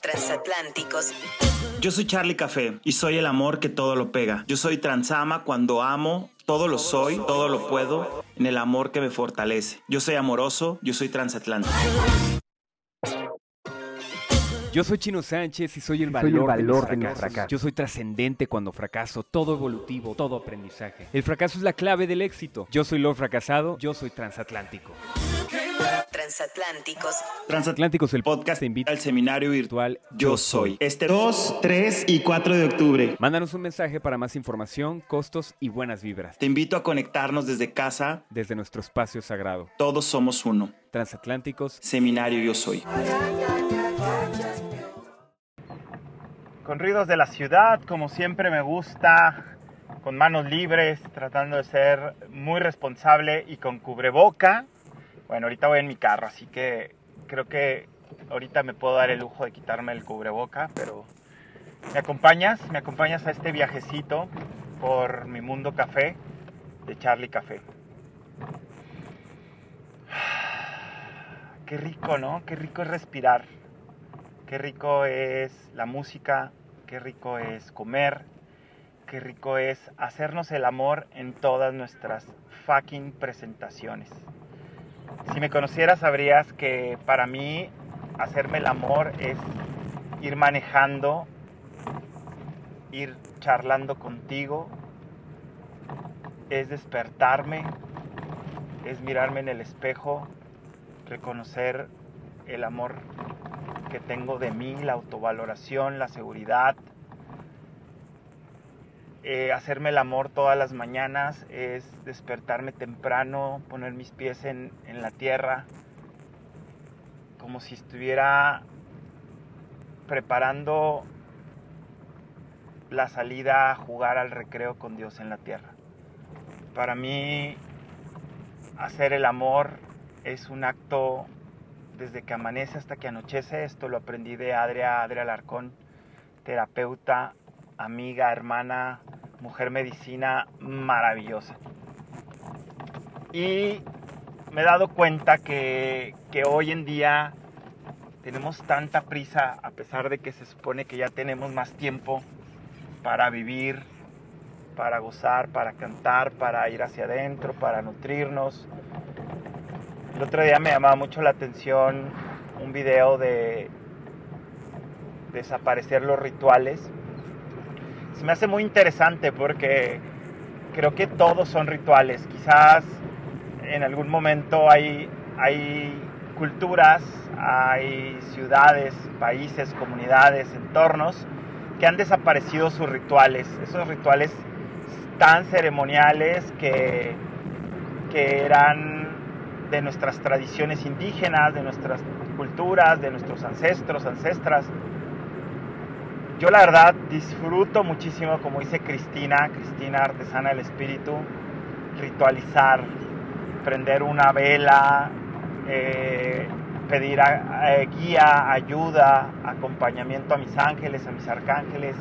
Transatlánticos. Yo soy Charlie Café y soy el amor que todo lo pega. Yo soy transama cuando amo, todo lo soy, todo lo puedo, en el amor que me fortalece. Yo soy amoroso, yo soy transatlántico. Yo soy Chino Sánchez y soy el Soy valor, el valor de, de mis fracasos. Yo soy trascendente cuando fracaso, todo evolutivo, todo aprendizaje. El fracaso es la clave del éxito. Yo soy lo fracasado, yo soy transatlántico. Transatlánticos. Transatlánticos, el Podcast te invita al seminario virtual virtual Yo Soy. Este 2, 3 y 4 de octubre. Mándanos un mensaje para más información, costos y buenas vibras. Te invito a conectarnos desde casa. Desde nuestro espacio sagrado. Todos somos uno. Transatlánticos. Seminario Yo Soy. con ruidos de la ciudad, como siempre me gusta, con manos libres, tratando de ser muy responsable y con cubreboca. Bueno, ahorita voy en mi carro, así que creo que ahorita me puedo dar el lujo de quitarme el cubreboca, pero ¿me acompañas? ¿Me acompañas a este viajecito por mi mundo café de Charlie Café? Qué rico, ¿no? Qué rico es respirar. Qué rico es la música, qué rico es comer, qué rico es hacernos el amor en todas nuestras fucking presentaciones. Si me conocieras sabrías que para mí hacerme el amor es ir manejando, ir charlando contigo, es despertarme, es mirarme en el espejo, reconocer el amor que tengo de mí, la autovaloración, la seguridad. Eh, hacerme el amor todas las mañanas es despertarme temprano, poner mis pies en, en la tierra, como si estuviera preparando la salida a jugar al recreo con Dios en la tierra. Para mí, hacer el amor es un acto desde que amanece hasta que anochece. Esto lo aprendí de Adria, Adria Alarcón, terapeuta, amiga, hermana, mujer medicina maravillosa. Y me he dado cuenta que, que hoy en día tenemos tanta prisa, a pesar de que se supone que ya tenemos más tiempo para vivir, para gozar, para cantar, para ir hacia adentro, para nutrirnos, el otro día me llamaba mucho la atención un video de desaparecer los rituales. Me hace muy interesante porque creo que todos son rituales. Quizás en algún momento hay, hay culturas, hay ciudades, países, comunidades, entornos que han desaparecido sus rituales. Esos rituales tan ceremoniales que, que eran de nuestras tradiciones indígenas, de nuestras culturas, de nuestros ancestros, ancestras. Yo la verdad disfruto muchísimo, como dice Cristina, Cristina Artesana del Espíritu, ritualizar, prender una vela, eh, pedir guía, ayuda, acompañamiento a mis ángeles, a mis arcángeles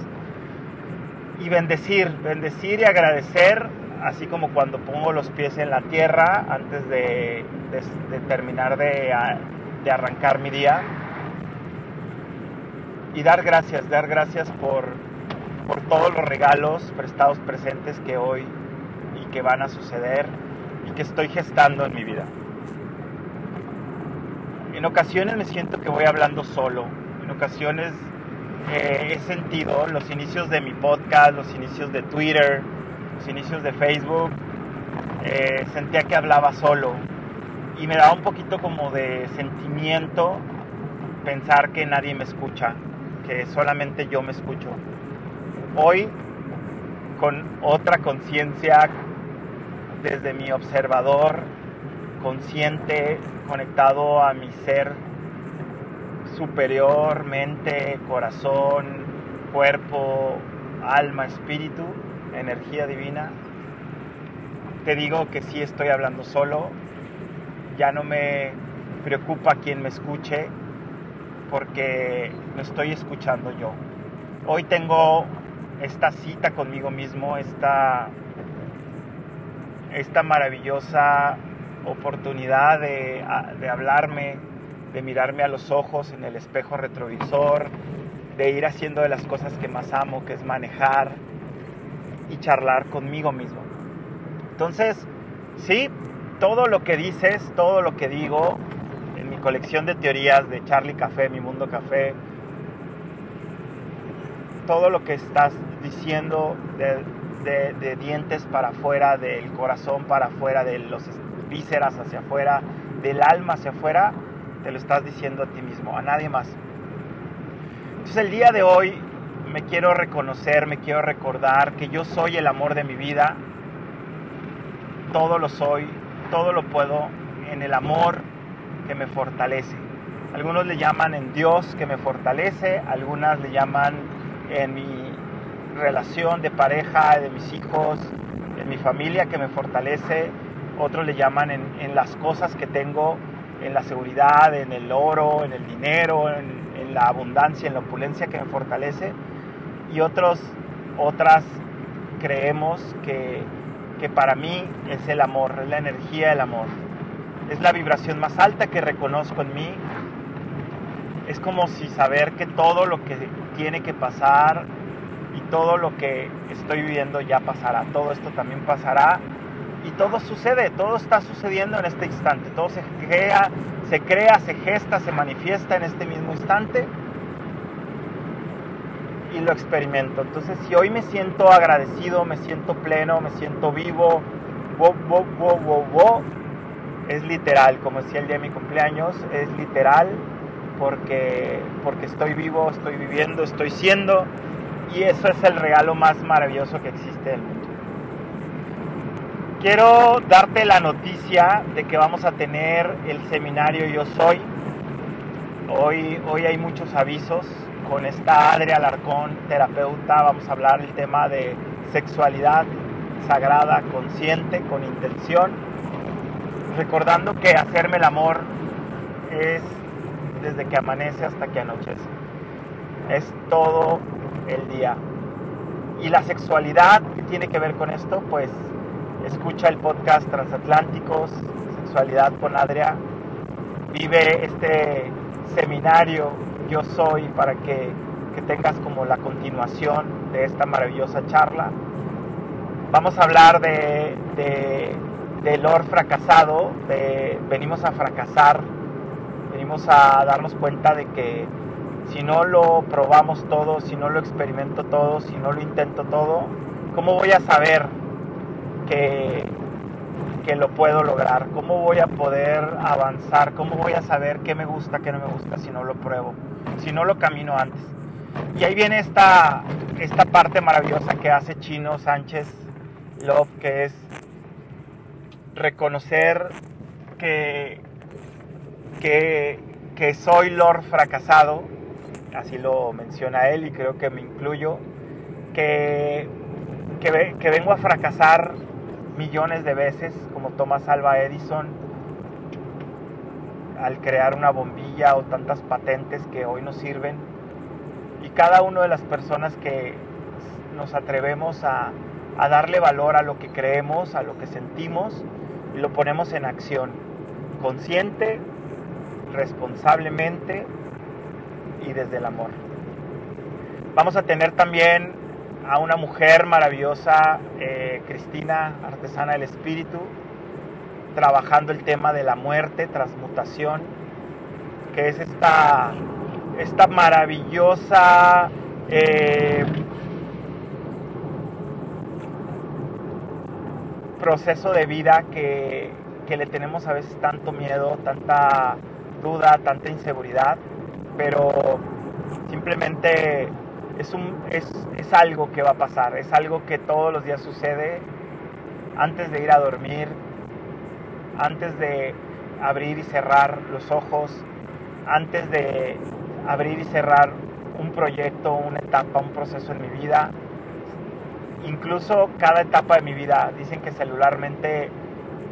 y bendecir, bendecir y agradecer así como cuando pongo los pies en la tierra antes de, terminar de arrancar mi día. Y dar gracias, dar gracias por, por todos los regalos prestados presentes que hoy y que van a suceder y que estoy gestando en mi vida. En ocasiones me siento que voy hablando solo, en ocasiones eh, he sentido los inicios de mi podcast, los inicios de Twitter, los inicios de Facebook, eh, sentía que hablaba solo y me daba un poquito como de sentimiento pensar que nadie me escucha, que solamente yo me escucho. Hoy, con otra conciencia, desde mi observador, consciente, conectado a mi ser superior, mente, corazón, cuerpo, alma, espíritu, energía divina, te digo que sí estoy hablando solo, ya no me preocupa quien me escuche, porque me estoy escuchando yo. Hoy tengo esta cita conmigo mismo, esta, esta maravillosa oportunidad de, de hablarme, de mirarme a los ojos en el espejo retrovisor, de ir haciendo de las cosas que más amo, que es manejar y charlar conmigo mismo. Entonces, sí, todo lo que dices, todo lo que digo colección de teorías de Charlie Café, Mi Mundo Café, todo lo que estás diciendo de, de dientes para afuera, del corazón para afuera, de los vísceras hacia afuera, del alma hacia afuera, te lo estás diciendo a ti mismo, a nadie más. Entonces el día de hoy me quiero reconocer, me quiero recordar que yo soy el amor de mi vida, todo lo soy, todo lo puedo en el amor que me fortalece. Algunos le llaman en Dios que me fortalece, algunas le llaman en mi relación de pareja, de mis hijos, en mi familia que me fortalece, otros le llaman en, las cosas que tengo, en la seguridad, en el oro, en el dinero, en, la abundancia, en la opulencia que me fortalece. Y otros, otras creemos que, que para mí es el amor, es la energía del amor. Es la vibración más alta que reconozco en mí. Es como si saber que todo lo que tiene que pasar y todo lo que estoy viviendo ya pasará. Todo esto también pasará y todo sucede, todo está sucediendo en este instante, todo se crea, se crea, se gesta, se manifiesta en este mismo instante y lo experimento. Entonces, si hoy me siento agradecido, me siento pleno, me siento vivo, wo, wo, wo, es literal, como decía el día de mi cumpleaños, es literal porque, porque estoy vivo, estoy viviendo, estoy siendo y eso es el regalo más maravilloso que existe en el mundo. Quiero darte la noticia de que vamos a tener el seminario Yo Soy. Hoy, hoy hay muchos avisos. Con esta Adria Alarcón, terapeuta, vamos a hablar el tema de sexualidad sagrada, consciente, con intención. Recordando que hacerme el amor es desde que amanece hasta que anochece. Es todo el día. Y la sexualidad, ¿qué tiene que ver con esto? Pues escucha el podcast Transatlánticos, Sexualidad con Adria, vive este seminario Yo Soy para que, tengas como la continuación de esta maravillosa charla. Vamos a hablar de, or fracasado, venimos a fracasar, venimos a darnos cuenta de que si no lo probamos todo, si no lo experimento todo, si no lo intento todo, ¿cómo voy a saber que, que lo puedo lograr? ¿Cómo voy a poder avanzar? ¿Cómo voy a saber qué me gusta, qué no me gusta si no lo pruebo? Si no lo camino antes. Y ahí viene esta, esta parte maravillosa que hace Chino Sánchez Love, que es reconocer que, que, que soy Lord fracasado, así lo menciona él y creo que me incluyo, que, que, vengo a fracasar millones de veces, como Thomas Alva Edison, al crear una bombilla o tantas patentes que hoy nos sirven. Y cada una de las personas que nos atrevemos a, a darle valor a lo que creemos, a lo que sentimos, y lo ponemos en acción, consciente, responsablemente y desde el amor. Vamos a tener también a una mujer maravillosa, eh, Cristina, artesana del espíritu, trabajando el tema de la muerte, transmutación, que es esta, esta maravillosa eh, proceso de vida que, que le tenemos a veces tanto miedo, tanta duda, tanta inseguridad, pero simplemente es, un, es, es algo que va a pasar, es algo que todos los días sucede antes de ir a dormir, antes de abrir y cerrar los ojos, antes de abrir y cerrar un proyecto, una etapa, un proceso en mi vida, incluso cada etapa de mi vida. Dicen que celularmente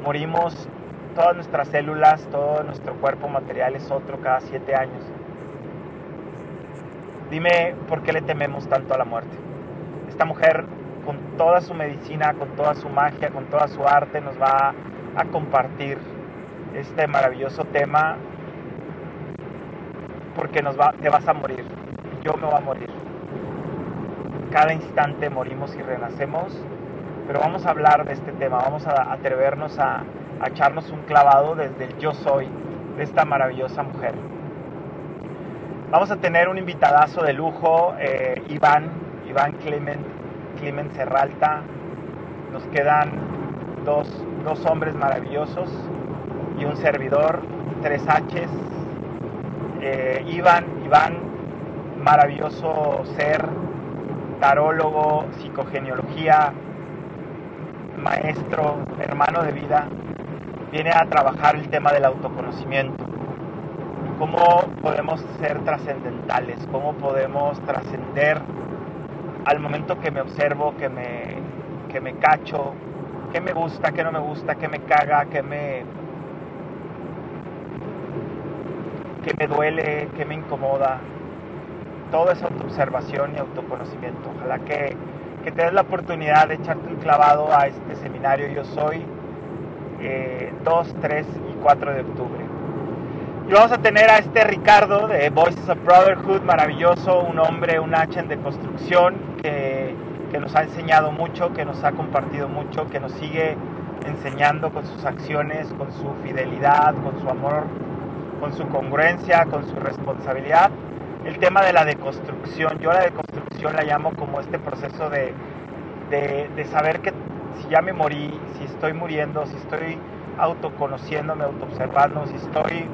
morimos, todas nuestras células, todo nuestro cuerpo material es otro cada siete años. Dime por qué le tememos tanto a la muerte. Esta mujer con toda su medicina, con toda su magia, con toda su arte nos va a compartir este maravilloso tema porque nos va, te vas a morir, yo me voy a morir. Cada instante morimos y renacemos, pero vamos a hablar de este tema, vamos a atrevernos a, echarnos un clavado desde el yo soy de esta maravillosa mujer. Vamos a tener un invitadazo de lujo, eh, Iván, Iván Clement, Clement Serralta. Nos quedan dos, dos hombres maravillosos y un servidor, tres H's. Eh, Iván, Iván, maravilloso ser, tarólogo, psicogeneología, maestro, hermano de vida, viene a trabajar el tema del autoconocimiento. Cómo podemos ser trascendentales, cómo podemos trascender al momento que me observo, que me, que me cacho, qué me gusta, qué no me gusta, qué me caga, qué me, qué me duele, qué me incomoda. Todo es autoobservación y autoconocimiento. Ojalá que, que te des la oportunidad de echarte un clavado a este seminario. Yo soy 2, eh, 3 y 4 de octubre. Y vamos a tener a este Ricardo de Voices of Brotherhood, maravilloso, un hombre, un H de construcción que, que nos ha enseñado mucho, que nos ha compartido mucho, que nos sigue enseñando con sus acciones, con su fidelidad, con su amor con su congruencia, con su responsabilidad. El tema de la deconstrucción, yo la deconstrucción la llamo como este proceso de, de, saber que si ya me morí, si estoy muriendo, si estoy autoconociéndome, autoobservando, si estoy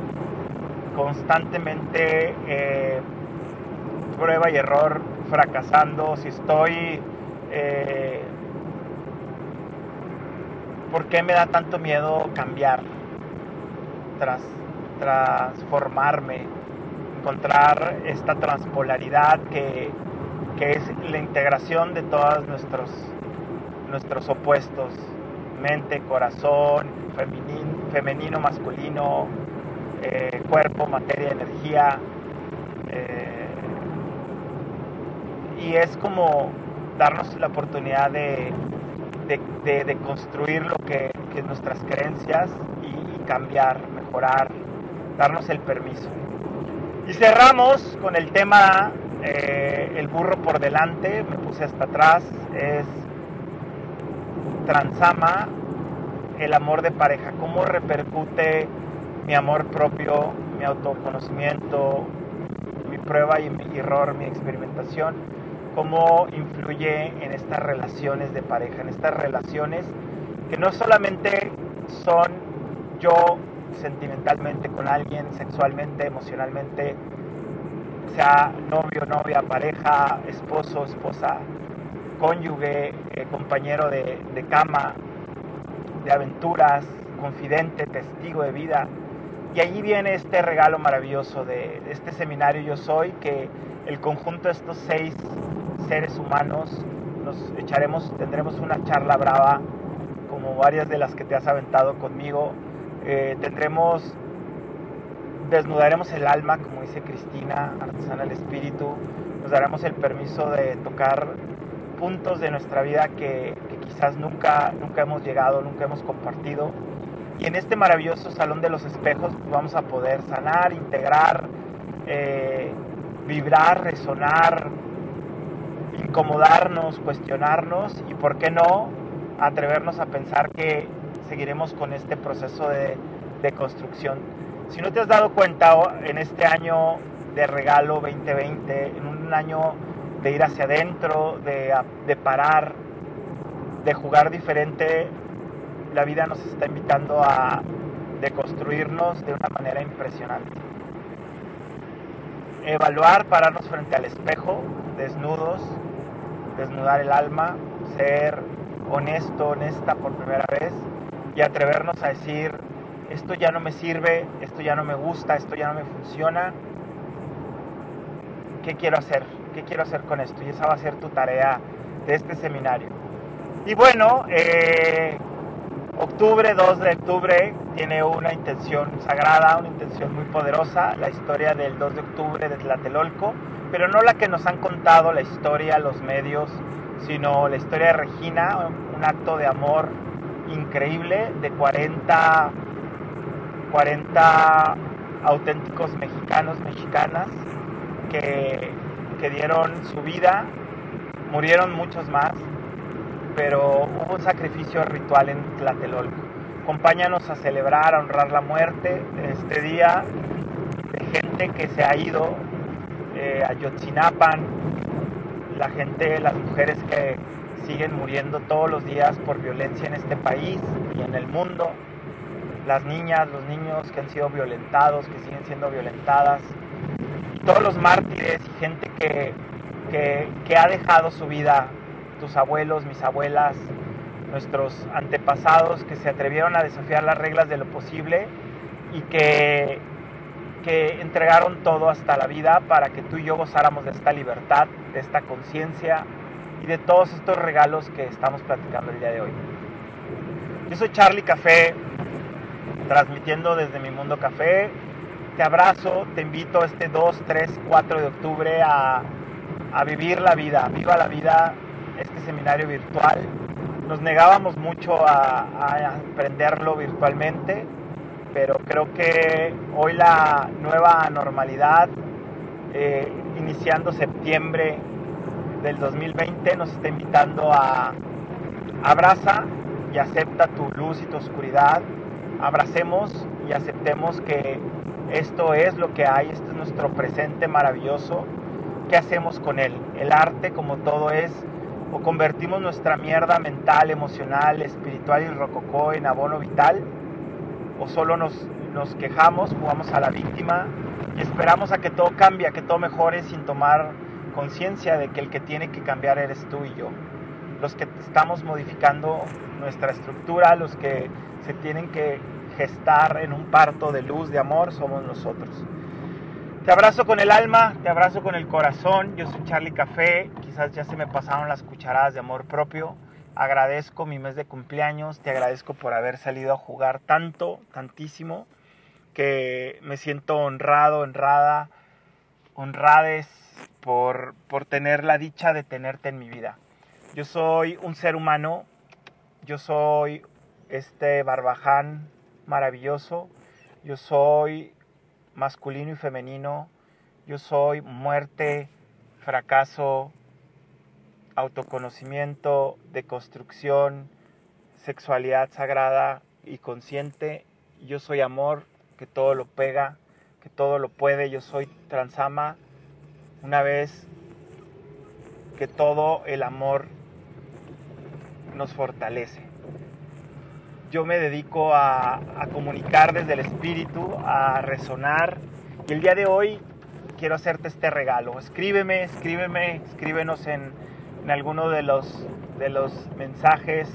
constantemente eh, prueba y error fracasando, si estoy... Eh, ¿Por qué me da tanto miedo cambiar tras transformarme, encontrar esta transpolaridad que, es la integración de todos nuestros, nuestros opuestos, mente, corazón, femenino, masculino, eh, cuerpo, materia, energía. Eh, y es como darnos la oportunidad de, de, construir lo que, que nuestras creencias y cambiar, mejorar, darnos el permiso. Y cerramos con el tema eh, El burro por delante, me puse hasta atrás, es Transama, el amor de pareja, cómo repercute mi amor propio, mi autoconocimiento, mi prueba y mi error, mi experimentación, cómo influye en estas relaciones de pareja, en estas relaciones que no solamente son yo sentimentalmente con alguien, sexualmente, emocionalmente, sea novio, novia, pareja, esposo, esposa, cónyuge, eh, compañero de, cama, de aventuras, confidente, testigo de vida. Y allí viene este regalo maravilloso de, de este seminario Yo Soy, que el conjunto de estos seis seres humanos nos echaremos, tendremos una charla brava, como varias de las que te has aventado conmigo, eh, tendremos, desnudaremos el alma, como dice Cristina, artesana del espíritu, nos daremos el permiso de tocar puntos de nuestra vida que, quizás nunca, nunca hemos llegado, nunca hemos compartido. Y en este maravilloso salón de los espejos pues, vamos a poder sanar, integrar, eh, vibrar, resonar, incomodarnos, cuestionarnos y, ¿por qué no?, atrevernos a pensar que seguiremos con este proceso de, construcción. Si no te has dado cuenta, en este año de regalo 2020, en un año de ir hacia adentro, de, de parar, de jugar diferente, la vida nos está invitando a deconstruirnos de una manera impresionante. Evaluar, pararnos frente al espejo, desnudos, desnudar el alma, ser honesto, honesta por primera vez y atrevernos a decir, esto ya no me sirve, esto ya no me gusta, esto ya no me funciona, ¿qué quiero hacer? ¿Qué quiero hacer con esto? Y esa va a ser tu tarea de este seminario. Y bueno, eh, octubre, 2 de octubre, tiene una intención sagrada, una intención muy poderosa, la historia del 2 de octubre de Tlatelolco, pero no la que nos han contado la historia, los medios, sino la historia de Regina, un acto de amor increíble de 40, 40 auténticos mexicanos, mexicanas, que, que dieron su vida, murieron muchos más, pero hubo un sacrificio ritual en Tlatelolco. Acompáñanos a celebrar, a honrar la muerte de este día de gente que se ha ido eh, a Yotzinapan, la gente, las mujeres que siguen muriendo todos los días por violencia en este país y en el mundo, las niñas, los niños que han sido violentados, que siguen siendo violentadas, todos los mártires y gente que, que, que ha dejado su vida, tus abuelos, mis abuelas, nuestros antepasados que se atrevieron a desafiar las reglas de lo posible y que, que entregaron todo hasta la vida para que tú y yo gozáramos de esta libertad, de esta conciencia y de todos estos regalos que estamos platicando el día de hoy. Yo soy Charlie Café, transmitiendo desde mi mundo café. Te abrazo, te invito este 2, 3, 4 de octubre a, a vivir la vida, viva la vida, este seminario virtual. Nos negábamos mucho a, aprenderlo virtualmente, pero creo que hoy la nueva normalidad, eh, iniciando septiembre del 2020, nos está invitando a abraza y acepta tu luz y tu oscuridad. Abracemos y aceptemos que esto es lo que hay, este es nuestro presente maravilloso. ¿Qué hacemos con él? El arte, como todo es, o convertimos nuestra mierda mental, emocional, espiritual y rococó en abono vital, o solo nos, nos quejamos, jugamos a la víctima y esperamos a que todo cambie, a que todo mejore sin tomar conciencia de que el que tiene que cambiar eres tú y yo. Los que estamos modificando nuestra estructura, los que se tienen que gestar en un parto de luz, de amor, somos nosotros. Te abrazo con el alma, te abrazo con el corazón. Yo soy Charlie Café. Quizás ya se me pasaron las cucharadas de amor propio. Agradezco mi mes de cumpleaños. Te agradezco por haber salido a jugar tanto, tantísimo, que me siento honrado, honrada, honrades por, por tener la dicha de tenerte en mi vida. Yo soy un ser humano. Yo soy este barbaján maravilloso. Yo soy masculino y femenino. Yo soy muerte, fracaso, autoconocimiento, deconstrucción, sexualidad sagrada y consciente. Yo soy amor, que todo lo pega, que todo lo puede. Yo soy transama. Una vez que todo el amor nos fortalece. Yo me dedico a, comunicar desde el espíritu, a resonar. Y el día de hoy quiero hacerte este regalo. Escríbeme, escríbeme, escríbenos en, en alguno de los, de los mensajes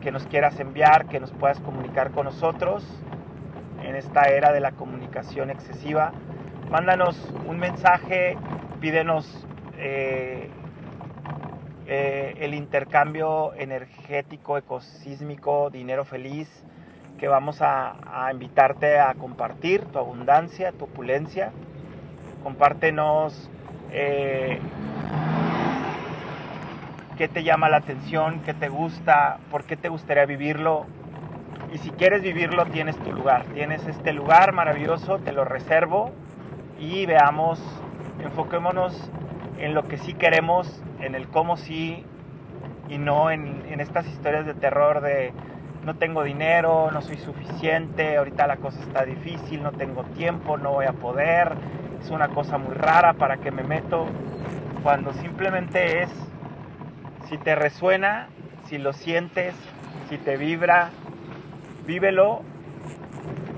que nos quieras enviar, que nos puedas comunicar con nosotros en esta era de la comunicación excesiva. Mándanos un mensaje, pídenos eh, eh, el intercambio energético, ecosísmico, dinero feliz, que vamos a, invitarte a compartir tu abundancia, tu opulencia. Compártenos eh, qué te llama la atención, qué te gusta, por qué te gustaría vivirlo. Y si quieres vivirlo, tienes tu lugar. Tienes este lugar maravilloso, te lo reservo y veamos, enfoquémonos en lo que sí queremos, en el cómo sí y no en, en, estas historias de terror de no tengo dinero, no soy suficiente, ahorita la cosa está difícil, no tengo tiempo, no voy a poder, es una cosa muy rara para que me meto, cuando simplemente es, si te resuena, si lo sientes, si te vibra, vívelo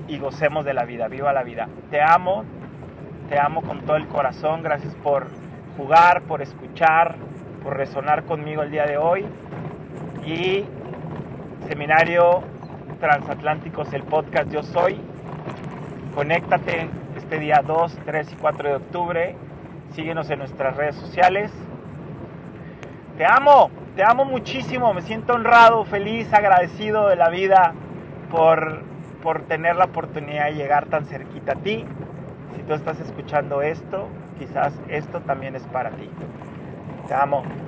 y gocemos de la vida, viva la vida. Te amo, te amo con todo el corazón, gracias por jugar, por escuchar, por resonar conmigo el día de hoy. Y Seminario Transatlánticos, el podcast Yo Soy. Conéctate este día 2, 3 y 4 de octubre. Síguenos en nuestras redes sociales. Te amo, te amo muchísimo. Me siento honrado, feliz, agradecido de la vida por, por tener la oportunidad de llegar tan cerquita a ti. Si tú estás escuchando esto, quizás esto también es para ti. Te amo.